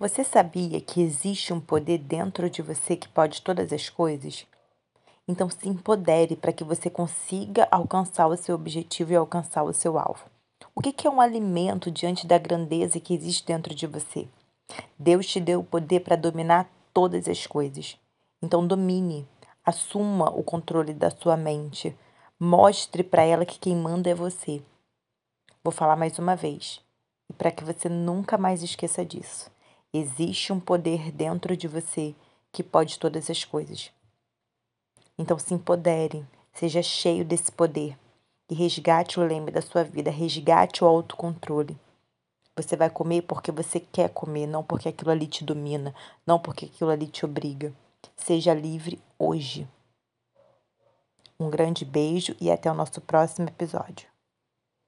Você sabia que existe um poder dentro de você que pode todas as coisas? Então se empodere para que você consiga alcançar o seu objetivo e alcançar o seu alvo. O que é um alimento diante da grandeza que existe dentro de você? Deus te deu o poder para dominar todas as coisas. Então domine, assuma o controle da sua mente. Mostre para ela que quem manda é você. Vou falar mais uma vez, e para que você nunca mais esqueça disso. Existe um poder dentro de você que pode todas as coisas. Então se empodere, seja cheio desse poder e resgate o leme da sua vida, resgate o autocontrole. Você vai comer porque você quer comer, não porque aquilo ali te domina, não porque aquilo ali te obriga. Seja livre hoje. Um grande beijo e até o nosso próximo episódio.